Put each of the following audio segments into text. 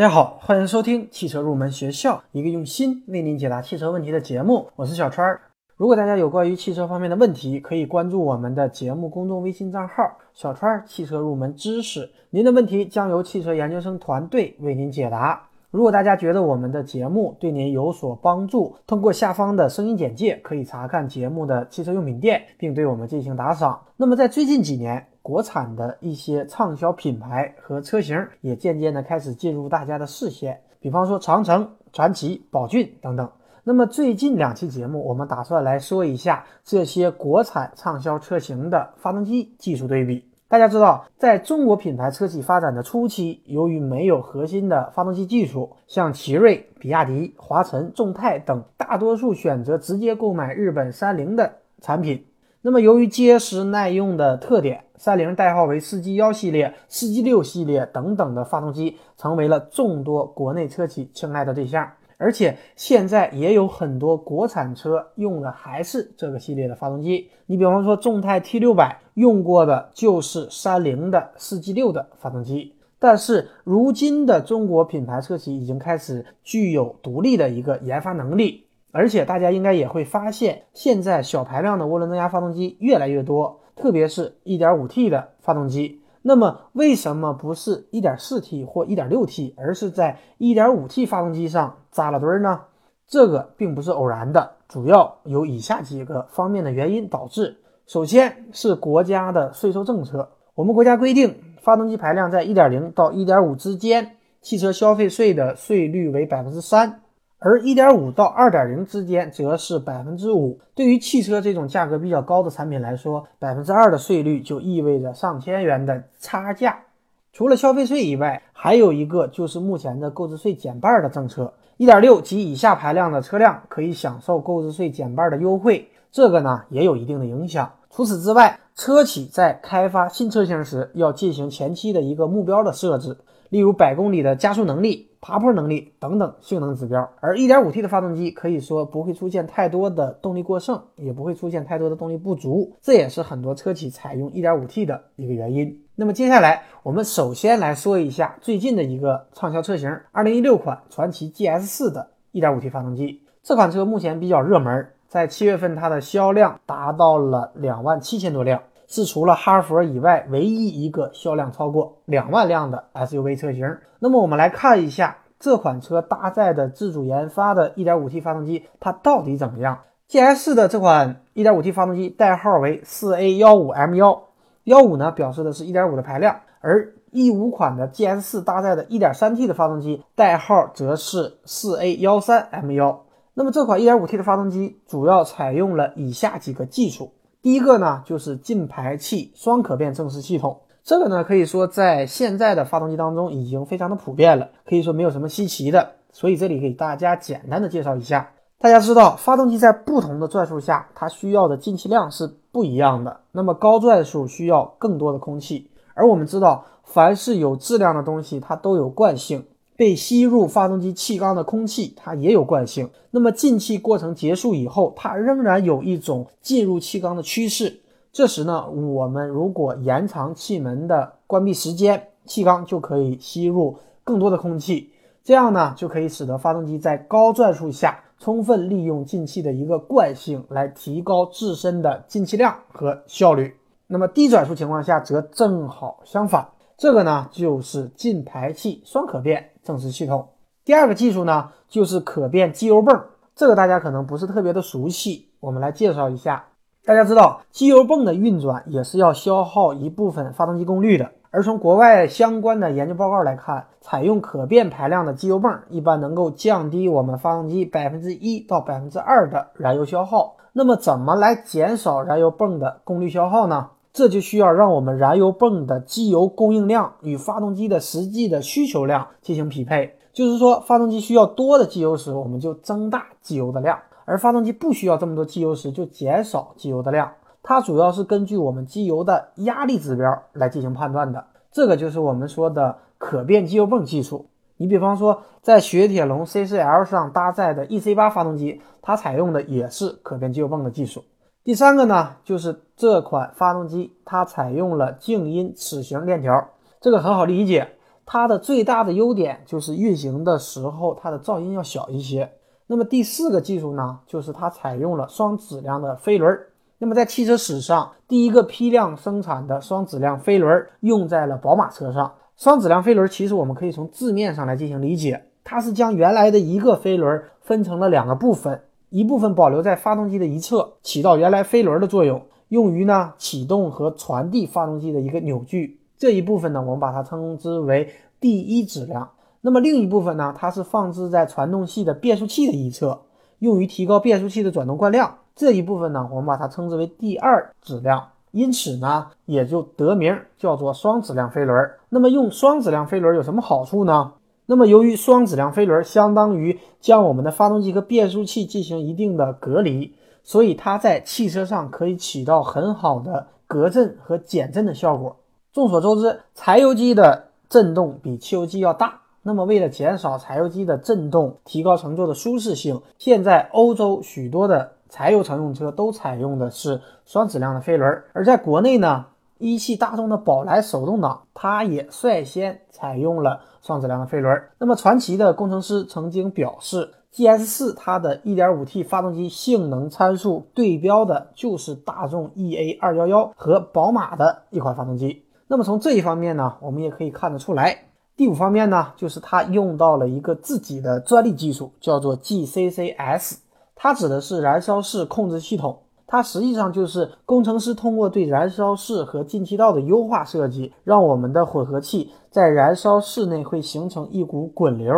大家好，欢迎收听汽车入门学校，一个用心为您解答汽车问题的节目。我是小川。如果大家有关于汽车方面的问题，可以关注我们的节目公众微信账号“小川汽车入门知识”。您的问题将由汽车研究生团队为您解答。如果大家觉得我们的节目对您有所帮助，通过下方的声音简介可以查看节目的汽车用品店，并对我们进行打赏。那么在最近几年，国产的一些畅销品牌和车型也渐渐的开始进入大家的视线，比方说长城、传祺、宝骏等等。那么最近两期节目，我们打算来说一下这些国产畅销车型的发动机技术对比。大家知道，在中国品牌车企发展的初期，由于没有核心的发动机技术，像奇瑞、比亚迪、华晨、众泰等，大多数选择直接购买日本三菱的产品。那么，由于结实耐用的特点，三菱代号为四 G 幺系列、四 G 六系列等等的发动机，成为了众多国内车企青睐的对象。而且现在也有很多国产车用的还是这个系列的发动机。你比方说众泰 T 六百用过的就是三菱的四 G 六的发动机。但是如今的中国品牌车企已经开始具有独立的一个研发能力，而且大家应该也会发现，现在小排量的涡轮增压发动机越来越多，特别是 1.5T 的发动机。那么为什么不是 1.4T 或 1.6T，而是在 1.5T 发动机上扎了堆儿呢？这个并不是偶然的，主要有以下几个方面的原因导致。首先是国家的税收政策，我们国家规定，发动机排量在1.0到1.5之间，汽车消费税的税率为百分之三。而1.5到2.0之间则是百分之五。对于汽车这种价格比较高的产品来说，百分之二的税率就意味着上千元的差价。除了消费税以外，还有一个就是目前的购置税减半的政策。1.6及以下排量的车辆可以享受购置税减半的优惠，这个呢也有一定的影响。除此之外，车企在开发新车型时要进行前期的一个目标的设置，例如百公里的加速能力。爬坡能力等等性能指标，而 1.5T 的发动机可以说不会出现太多的动力过剩，也不会出现太多的动力不足，这也是很多车企采用 1.5T 的一个原因。那么接下来我们首先来说一下最近的一个畅销车型，2016款传祺 GS4 的 1.5T 发动机。这款车目前比较热门，在七月份它的销量达到了两万七千多辆。是除了哈佛以外唯一一个销量超过两万辆的 SUV 车型。那么我们来看一下这款车搭载的自主研发的 1.5T 发动机，它到底怎么样？GS 的这款 1.5T 发动机代号为 4A15M1，幺五呢表示的是一点五的排量，而一五款的 GS4 搭载的 1.3T 的发动机代号则是 4A13M1。那么这款 1.5T 的发动机主要采用了以下几个技术。第一个呢，就是进排气双可变正时系统。这个呢，可以说在现在的发动机当中已经非常的普遍了，可以说没有什么稀奇的。所以这里给大家简单的介绍一下。大家知道，发动机在不同的转速下，它需要的进气量是不一样的。那么高转速需要更多的空气，而我们知道，凡是有质量的东西，它都有惯性。被吸入发动机气缸的空气，它也有惯性。那么进气过程结束以后，它仍然有一种进入气缸的趋势。这时呢，我们如果延长气门的关闭时间，气缸就可以吸入更多的空气。这样呢，就可以使得发动机在高转速下充分利用进气的一个惯性，来提高自身的进气量和效率。那么低转速情况下则正好相反。这个呢，就是进排气双可变正时系统。第二个技术呢，就是可变机油泵。这个大家可能不是特别的熟悉，我们来介绍一下。大家知道，机油泵的运转也是要消耗一部分发动机功率的。而从国外相关的研究报告来看，采用可变排量的机油泵，一般能够降低我们发动机百分之一到百分之二的燃油消耗。那么，怎么来减少燃油泵的功率消耗呢？这就需要让我们燃油泵的机油供应量与发动机的实际的需求量进行匹配。就是说，发动机需要多的机油时，我们就增大机油的量；而发动机不需要这么多机油时，就减少机油的量。它主要是根据我们机油的压力指标来进行判断的。这个就是我们说的可变机油泵技术。你比方说，在雪铁龙 C4L 上搭载的 EC8 发动机，它采用的也是可变机油泵的技术。第三个呢，就是这款发动机它采用了静音齿形链条，这个很好理解，它的最大的优点就是运行的时候它的噪音要小一些。那么第四个技术呢，就是它采用了双质量的飞轮。那么在汽车史上，第一个批量生产的双质量飞轮用在了宝马车上。双质量飞轮其实我们可以从字面上来进行理解，它是将原来的一个飞轮分成了两个部分，一部分保留在发动机的一侧，起到原来飞轮的作用，用于呢启动和传递发动机的一个扭矩。这一部分呢，我们把它称之为第一质量。那么另一部分呢，它是放置在传动系的变速器的一侧，用于提高变速器的转动惯量。这一部分呢，我们把它称之为第二质量，因此呢，也就得名叫做双质量飞轮。那么用双质量飞轮有什么好处呢？那么由于双质量飞轮相当于将我们的发动机和变速器进行一定的隔离，所以它在汽车上可以起到很好的隔震和减震的效果。众所周知，柴油机的震动比汽油机要大。那么，为了减少柴油机的震动，提高乘坐的舒适性，现在欧洲许多的柴油乘用车都采用的是双质量的飞轮。而在国内呢，一汽大众的宝来手动挡，它也率先采用了双质量的飞轮。那么，传祺的工程师曾经表示，GS 四它的 1.5T 发动机性能参数对标的就是大众 EA211 和宝马的一款发动机。那么从这一方面呢，我们也可以看得出来。第五方面呢，就是它用到了一个自己的专利技术，叫做 GCCS，它指的是燃烧室控制系统。它实际上就是工程师通过对燃烧室和进气道的优化设计，让我们的混合气在燃烧室内会形成一股滚流。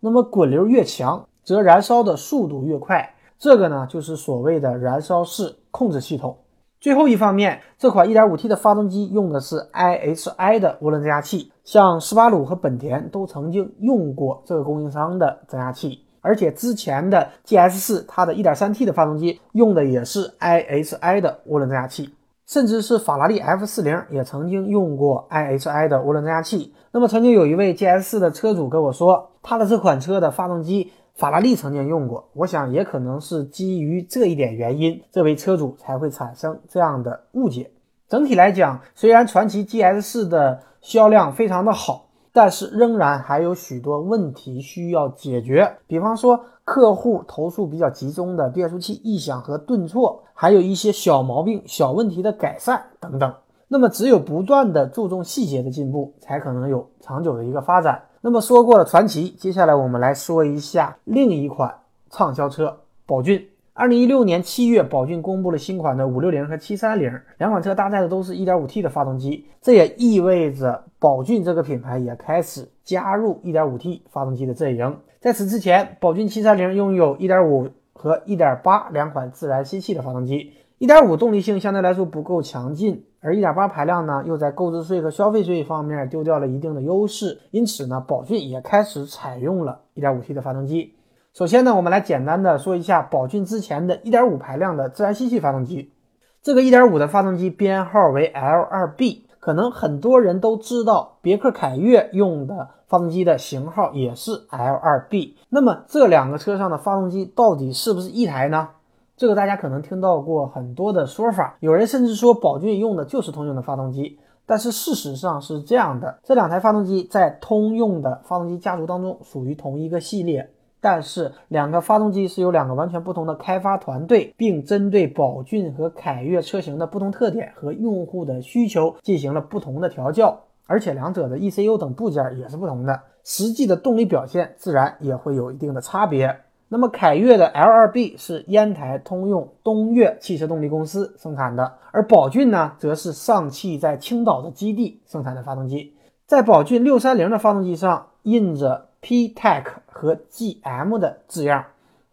那么滚流越强，则燃烧的速度越快。这个呢，就是所谓的燃烧室控制系统。最后一方面，这款 1.5T 的发动机用的是 IHI 的涡轮增压器，像斯巴鲁和本田都曾经用过这个供应商的增压器，而且之前的 GS4 它的 1.3T 的发动机用的也是 IHI 的涡轮增压器，甚至是法拉利 F40 也曾经用过 IHI 的涡轮增压器。那么曾经有一位 GS4 的车主跟我说，他的这款车的发动机。法拉利曾经用过，我想也可能是基于这一点原因，这位车主才会产生这样的误解。整体来讲，虽然传祺 GS4 的销量非常的好，但是仍然还有许多问题需要解决。比方说，客户投诉比较集中的变速器异响和顿挫，还有一些小毛病、小问题的改善等等。那么，只有不断的注重细节的进步，才可能有长久的一个发展。那么说过了传奇，接下来我们来说一下另一款畅销车宝骏。二零一六年七月，宝骏公布了新款的五六零和七三零两款车，搭载的都是一点五 T 的发动机，这也意味着宝骏这个品牌也开始加入一点五 T 发动机的阵营。在此之前，宝骏七三零拥有一点五和一点八两款自然吸气的发动机，一点五动力性相对来说不够强劲。而1.8排量呢，又在购置税和消费税方面丢掉了一定的优势，因此呢，宝骏也开始采用了 1.5T 的发动机。首先呢，我们来简单的说一下宝骏之前的1.5排量的自然吸气发动机。这个1.5的发动机编号为 L2B，可能很多人都知道，别克凯越用的发动机的型号也是 L2B。那么这两个车上的发动机到底是不是一台呢？这个大家可能听到过很多的说法，有人甚至说宝骏用的就是通用的发动机，但是事实上是这样的，这两台发动机在通用的发动机家族当中属于同一个系列，但是两个发动机是由两个完全不同的开发团队，并针对宝骏和凯越车型的不同特点和用户的需求进行了不同的调教，而且两者的 ECU 等部件也是不同的，实际的动力表现自然也会有一定的差别。那么凯越的 L2B 是烟台通用东岳汽车动力公司生产的，而宝骏呢，则是上汽在青岛的基地生产的发动机。在宝骏630的发动机上印着 PTEC 和 GM 的字样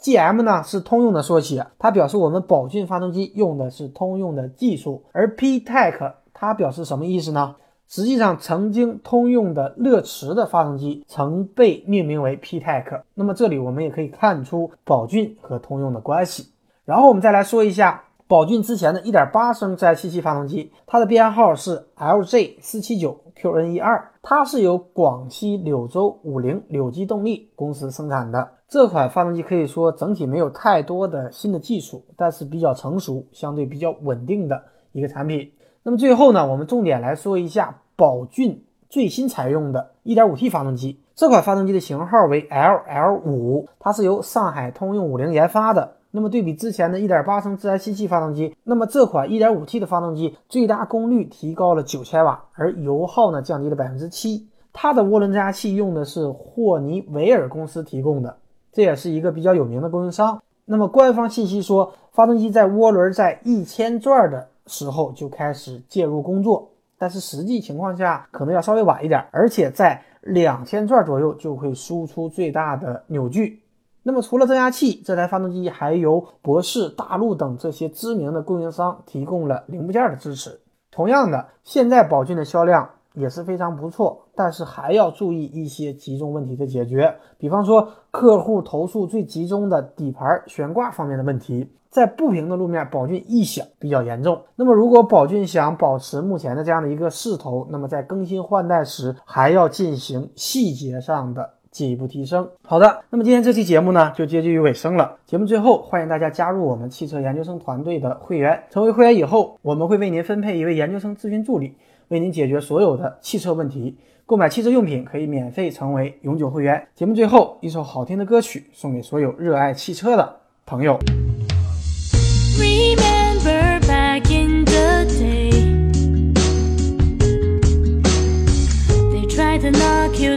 ，GM 呢是通用的缩写，它表示我们宝骏发动机用的是通用的技术，而 PTEC 它表示什么意思呢？实际上，曾经通用的乐驰的发动机曾被命名为 PTEC。那么这里我们也可以看出宝骏和通用的关系。然后我们再来说一下宝骏之前的1.8升自然吸气发动机，它的编号是 LJ479QN12，它是由广西柳州五菱柳机动力公司生产的。这款发动机可以说整体没有太多的新的技术，但是比较成熟，相对比较稳定的一个产品。那么最后呢，我们重点来说一下。宝骏最新采用的 1.5T 发动机。这款发动机的型号为 LL5，它是由上海通用五菱研发的。那么对比之前的1.8升自然吸气发动机，那么这款 1.5T 的发动机最大功率提高了9千瓦，而油耗呢降低了百分之七。它的涡轮增压器用的是霍尼韦尔公司提供的，这也是一个比较有名的供应商。那么官方信息说，发动机在涡轮在一千转的时候就开始介入工作，但是实际情况下可能要稍微晚一点，而且在两千转左右就会输出最大的扭矩。那么除了增压器，这台发动机还由博世、大陆等这些知名的供应商提供了零部件的支持。同样的，现在宝骏的销量。也是非常不错，但是还要注意一些集中问题的解决，比方说客户投诉最集中的底盘悬挂方面的问题，在不平的路面，宝骏异响比较严重。那么如果宝骏想保持目前的这样的一个势头，那么在更新换代时还要进行细节上的进一步提升。好的，那么今天这期节目呢就接近于尾声了。节目最后，欢迎大家加入我们汽车研究生团队的会员，成为会员以后，我们会为您分配一位研究生咨询助理。为您解决所有的汽车问题，购买汽车用品可以免费成为永久会员。节目最后一首好听的歌曲送给所有热爱汽车的朋友。to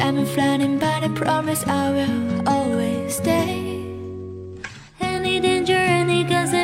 time I'm flying but I promise I will always stay Any danger, any guns.